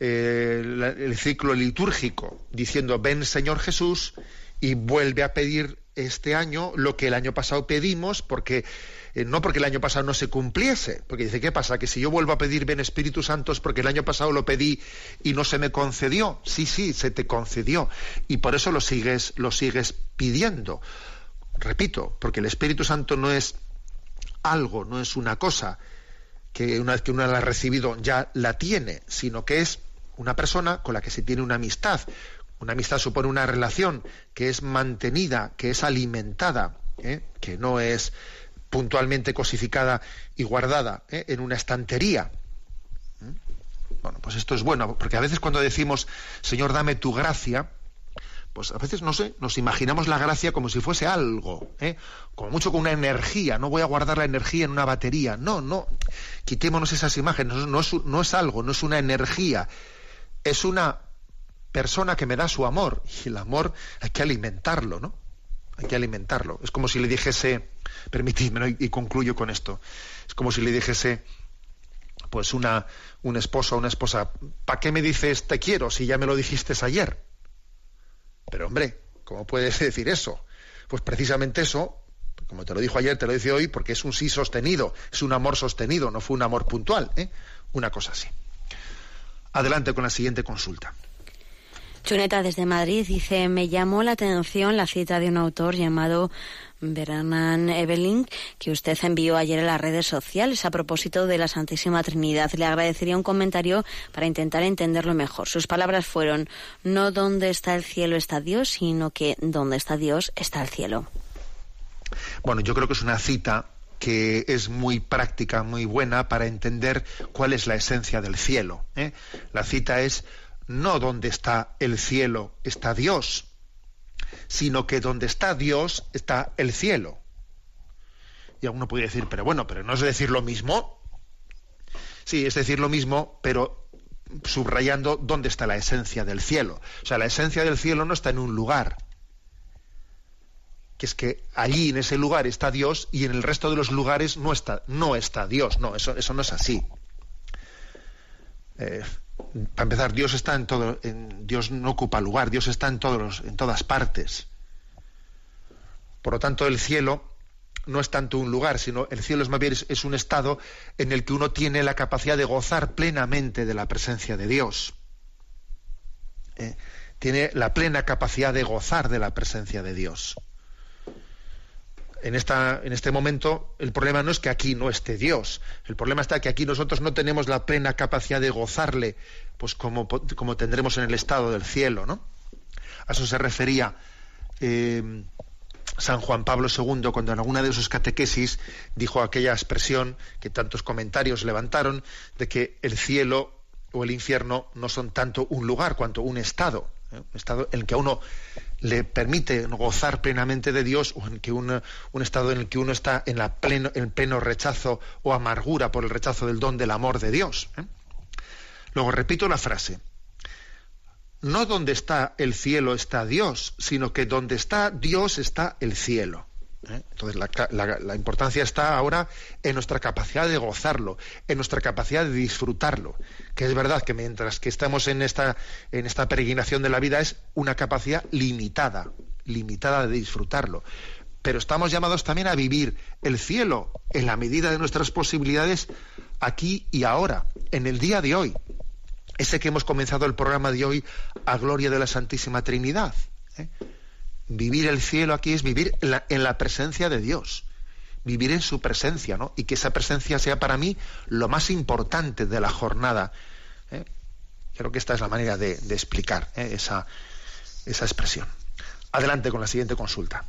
eh, el ciclo litúrgico, diciendo, ven Señor Jesús, y vuelve a pedir este año lo que el año pasado pedimos, porque eh, no porque el año pasado no se cumpliese, porque dice, ¿qué pasa? Que si yo vuelvo a pedir ven Espíritu Santo es porque el año pasado lo pedí y no se me concedió. Sí, sí, se te concedió. Y por eso lo sigues, lo sigues pidiendo. Repito, porque el Espíritu Santo no es algo, no es una cosa que una vez que uno la ha recibido ya la tiene, sino que es una persona con la que se tiene una amistad. Una amistad supone una relación que es mantenida, que es alimentada, ¿eh? que no es puntualmente cosificada y guardada ¿eh? en una estantería. ¿Mm? Bueno, pues esto es bueno, porque a veces cuando decimos, Señor, dame tu gracia, pues a veces, no sé, nos imaginamos la gracia como si fuese algo, ¿eh? como mucho con una energía, no voy a guardar la energía en una batería, no, no, quitémonos esas imágenes, no, es, algo, no es una energía, es una persona que me da su amor, y el amor hay que alimentarlo, ¿no? Hay que alimentarlo. Es como si le dijese, permitidme, y, y concluyo con esto, es como si le dijese, pues una, un esposo o una esposa, ¿para qué me dices te quiero si ya me lo dijiste ayer? Pero hombre, ¿cómo puedes decir eso? Pues precisamente eso, como te lo dijo ayer, te lo dice hoy, porque es un sí sostenido, es un amor sostenido, no fue un amor puntual, ¿eh? Una cosa así. Adelante con la siguiente consulta. Chuneta desde Madrid dice, me llamó la atención la cita de un autor llamado Bernard Evelyn que usted envió ayer en las redes sociales a propósito de la Santísima Trinidad. Le agradecería un comentario para intentar entenderlo mejor. Sus palabras fueron, no donde está el cielo está Dios, sino que donde está Dios está el cielo. Bueno, yo creo que es una cita que es muy práctica, muy buena para entender cuál es la esencia del cielo. ¿eh? La cita es no donde está el cielo está Dios, sino que donde está Dios está el cielo. Y alguno puede decir, pero bueno, pero no es decir lo mismo. Sí, es decir lo mismo, pero subrayando dónde está la esencia del cielo. O sea, la esencia del cielo no está en un lugar, que es que allí en ese lugar está Dios y en el resto de los lugares no está, no está Dios. No, eso, eso no es así. Eh, para empezar, Dios está en todo, Dios no ocupa lugar, Dios está en todos en todas partes. Por lo tanto, el cielo no es tanto un lugar, sino el cielo es más bien es, es un estado en el que uno tiene la capacidad de gozar plenamente de la presencia de Dios. Eh, tiene la plena capacidad de gozar de la presencia de Dios. En, esta, en este momento el problema no es que aquí no esté Dios, el problema está que aquí nosotros no tenemos la plena capacidad de gozarle, pues como, como tendremos en el estado del cielo, ¿no? A eso se refería eh, San Juan Pablo II cuando en alguna de sus catequesis dijo aquella expresión que tantos comentarios levantaron de que el cielo o el infierno no son tanto un lugar cuanto un estado, ¿eh? un estado en el que a uno le permite gozar plenamente de Dios o en que un estado en el que uno está en la pleno, en pleno rechazo o amargura por el rechazo del don del amor de Dios. ¿eh? Luego repito la frase. No donde está el cielo está Dios, sino que donde está Dios está el cielo. ¿Eh? Entonces la, la, importancia está ahora en nuestra capacidad de gozarlo, en nuestra capacidad de disfrutarlo. Que es verdad que mientras que estamos en esta, en esta peregrinación de la vida es una capacidad limitada, limitada de disfrutarlo. Pero estamos llamados también a vivir el cielo en la medida de nuestras posibilidades aquí y ahora, en el día de hoy. Ese que hemos comenzado el programa de hoy a gloria de la Santísima Trinidad. ¿eh? Vivir el cielo aquí es vivir en la, en la, presencia de Dios, vivir en su presencia, ¿no? Y que esa presencia sea para mí lo más importante de la jornada. ¿eh? Creo que esta es la manera de, de explicar ¿eh? esa, esa expresión. Adelante con la siguiente consulta.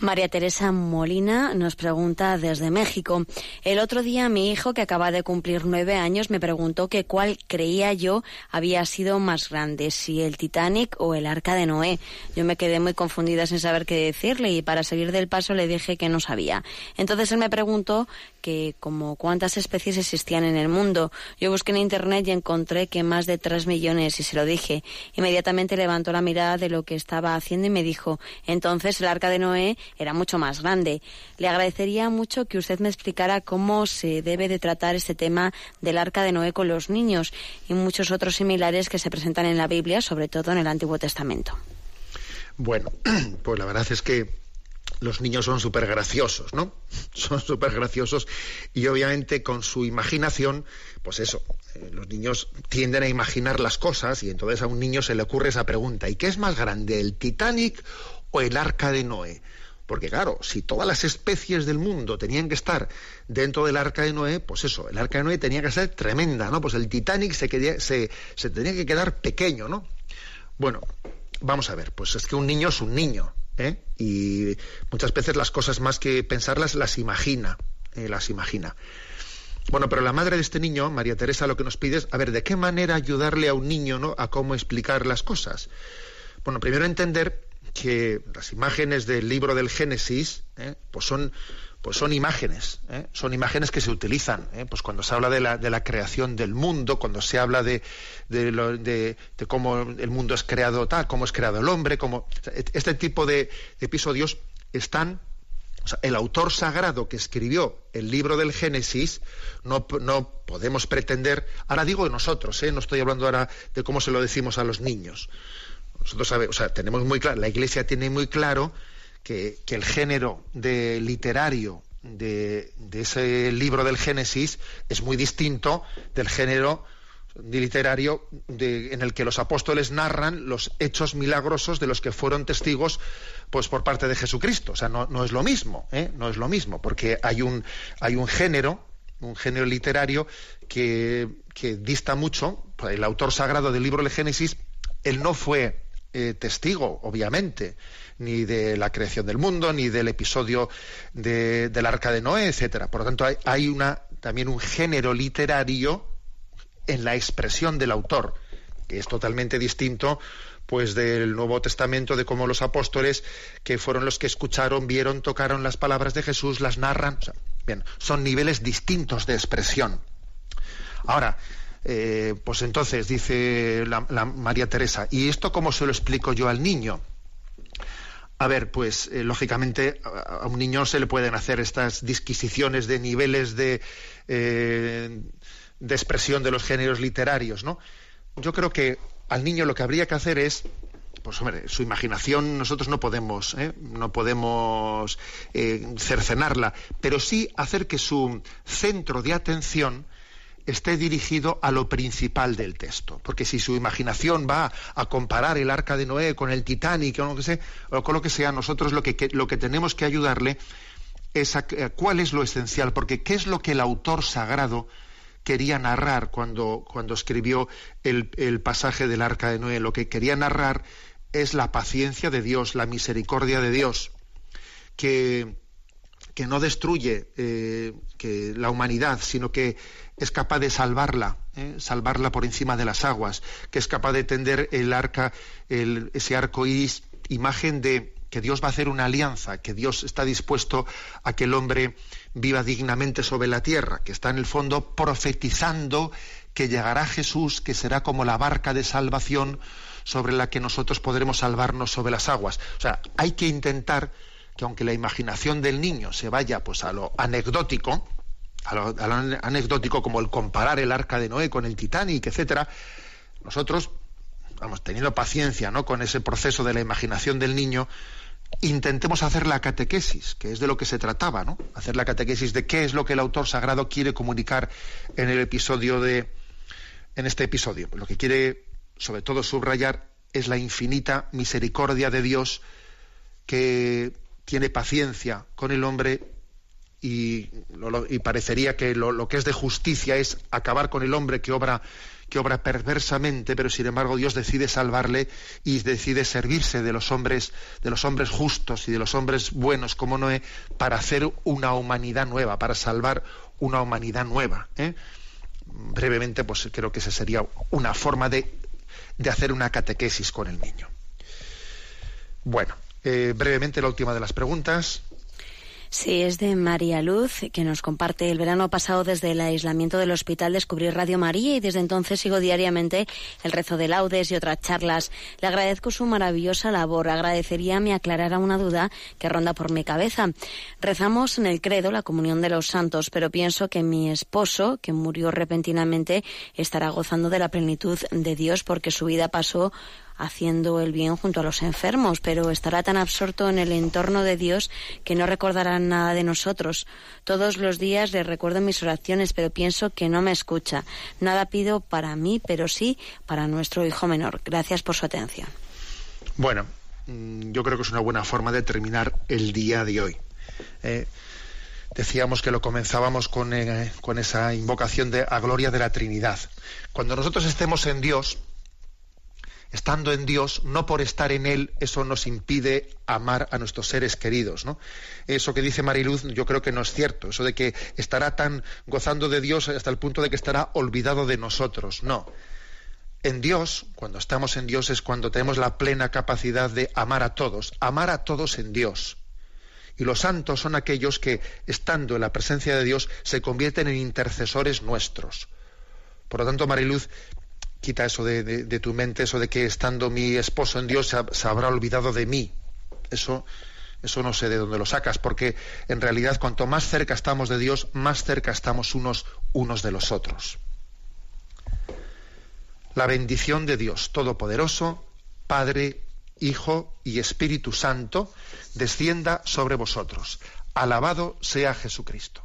María Teresa Molina nos pregunta desde México. El otro día mi hijo, que acaba de cumplir nueve años, me preguntó que cuál creía yo había sido más grande, si el Titanic o el Arca de Noé. Yo me quedé muy confundida sin saber qué decirle y para seguir del paso le dije que no sabía. Entonces él me preguntó que como cuántas especies existían en el mundo. Yo busqué en internet y encontré que más de tres millones y se lo dije. Inmediatamente levantó la mirada de lo que estaba haciendo y me dijo, entonces el Arca de Noé era mucho más grande. Le agradecería mucho que usted me explicara cómo se debe de tratar este tema del arca de Noé con los niños y muchos otros similares que se presentan en la Biblia, sobre todo en el Antiguo Testamento. Bueno, pues la verdad es que los niños son súper graciosos, ¿no? Son súper graciosos y obviamente con su imaginación, pues eso, eh, los niños tienden a imaginar las cosas y entonces a un niño se le ocurre esa pregunta, ¿y qué es más grande, el Titanic o el arca de Noé? Porque claro, si todas las especies del mundo tenían que estar dentro del arca de Noé, pues eso, el arca de Noé tenía que ser tremenda, ¿no? Pues el Titanic se, quería, se, se tenía que quedar pequeño, ¿no? Bueno, vamos a ver, pues es que un niño es un niño, ¿eh? Y muchas veces las cosas más que pensarlas las imagina, eh, las imagina. Bueno, pero la madre de este niño, María Teresa, lo que nos pide es, a ver, ¿de qué manera ayudarle a un niño ¿no? a cómo explicar las cosas? Bueno, primero entender que las imágenes del libro del Génesis ¿eh? pues son pues son imágenes, ¿eh? son imágenes que se utilizan, ¿eh? pues cuando se habla de la, de la, creación del mundo, cuando se habla de, lo, de, cómo el mundo es creado tal, cómo es creado el hombre, cómo este tipo de, episodios están, el autor sagrado que escribió el libro del Génesis, no, no podemos pretender, ahora digo de nosotros, no estoy hablando ahora de cómo se lo decimos a los niños, nosotros sabemos, o sea, tenemos muy claro, la Iglesia tiene muy claro que, el género de literario de, ese libro del Génesis es muy distinto del género literario de, en el que los apóstoles narran los hechos milagrosos de los que fueron testigos pues por parte de Jesucristo. O sea, no, no es lo mismo, ¿eh? no es lo mismo, porque hay un, hay un género, un género literario que, que dista mucho. El autor sagrado del libro del Génesis, él no fue eh, testigo, obviamente, ni de la creación del mundo, ni del episodio de, del arca de Noé, etcétera. Por lo tanto, hay, una, también un género literario en la expresión del autor, que es totalmente distinto pues del Nuevo Testamento, de cómo los apóstoles, que fueron los que escucharon, vieron, tocaron las palabras de Jesús, las narran. Bien, son niveles distintos de expresión. Ahora, eh, pues entonces, dice la, María Teresa, ¿y esto cómo se lo explico yo al niño? A ver, pues eh, lógicamente a, un niño se le pueden hacer estas disquisiciones de niveles de, eh, de expresión de los géneros literarios, ¿no? Yo creo que al niño lo que habría que hacer es pues hombre, su imaginación nosotros no podemos, ¿eh? no podemos eh, cercenarla, pero sí hacer que su centro de atención esté dirigido a lo principal del texto. Porque si su imaginación va a comparar el arca de Noé con el Titanic o, lo que sea, o con lo que sea, nosotros lo que, lo que tenemos que ayudarle es a cuál es lo esencial, porque qué es lo que el autor sagrado quería narrar cuando, cuando escribió el, el pasaje del arca de Noé. Lo que quería narrar es la paciencia de Dios, la misericordia de Dios, que, que no destruye eh, que la humanidad, sino que es capaz de salvarla, ¿eh? salvarla por encima de las aguas, que es capaz de tender el arca, el- ese arco iris, imagen de que Dios va a hacer una alianza, que Dios está dispuesto a que el hombre viva dignamente sobre la tierra, que está en el fondo profetizando que llegará Jesús, que será como la barca de salvación sobre la que nosotros podremos salvarnos sobre las aguas. O sea, hay que intentar que aunque la imaginación del niño se vaya pues a lo anecdótico, a lo, a anecdótico como el comparar el arca de Noé con el Titanic, etcétera, nosotros, vamos, teniendo paciencia ¿no? con ese proceso de la imaginación del niño, intentemos hacer la catequesis, que es de lo que se trataba, ¿no? Hacer la catequesis de qué es lo que el autor sagrado quiere comunicar en el episodio de en este episodio. Lo que quiere sobre todo subrayar es la infinita misericordia de Dios que tiene paciencia con el hombre y, parecería que lo, lo que es de justicia es acabar con el hombre que obra que obra perversamente, pero sin embargo Dios decide salvarle y decide servirse de los hombres, de los hombres justos y de los hombres buenos como Noé, para hacer una humanidad nueva, para salvar una humanidad nueva. ¿eh? Brevemente, pues creo que esa sería una forma de, de hacer una catequesis con el niño. Bueno, eh, brevemente la última de las preguntas. Sí, es de María Luz, que nos comparte el verano pasado desde el aislamiento del hospital descubrí Radio María y desde entonces sigo diariamente el rezo de laudes y otras charlas. Le agradezco su maravillosa labor. Agradecería me aclarara una duda que ronda por mi cabeza. Rezamos en el credo la comunión de los santos, pero pienso que mi esposo, que murió repentinamente, estará gozando de la plenitud de Dios porque su vida pasó haciendo el bien junto a los enfermos, pero estará tan absorto en el entorno de Dios que no recordará nada de nosotros. Todos los días le recuerdo mis oraciones, pero pienso que no me escucha. Nada pido para mí, pero sí para nuestro hijo menor. Gracias por su atención. Bueno, mm, yo creo que es una buena forma de terminar el día de hoy. Eh, decíamos que lo comenzábamos con, eh, con esa invocación de a gloria de la Trinidad. Cuando nosotros estemos en Dios, estando en Dios, no por estar en Él, eso nos impide amar a nuestros seres queridos, ¿no? Eso que dice Mariluz, yo creo que no es cierto, eso de que estará tan gozando de Dios hasta el punto de que estará olvidado de nosotros, no. En Dios, cuando estamos en Dios, es cuando tenemos la plena capacidad de amar a todos, amar a todos en Dios. Y los santos son aquellos que, estando en la presencia de Dios, se convierten en intercesores nuestros. Por lo tanto, Mariluz, quita eso de, tu mente, eso de que estando mi esposo en Dios se, se habrá olvidado de mí. Eso, eso no sé de dónde lo sacas, porque en realidad cuanto más cerca estamos de Dios, más cerca estamos unos, unos de los otros. La bendición de Dios Todopoderoso, Padre, Hijo y Espíritu Santo, descienda sobre vosotros. Alabado sea Jesucristo.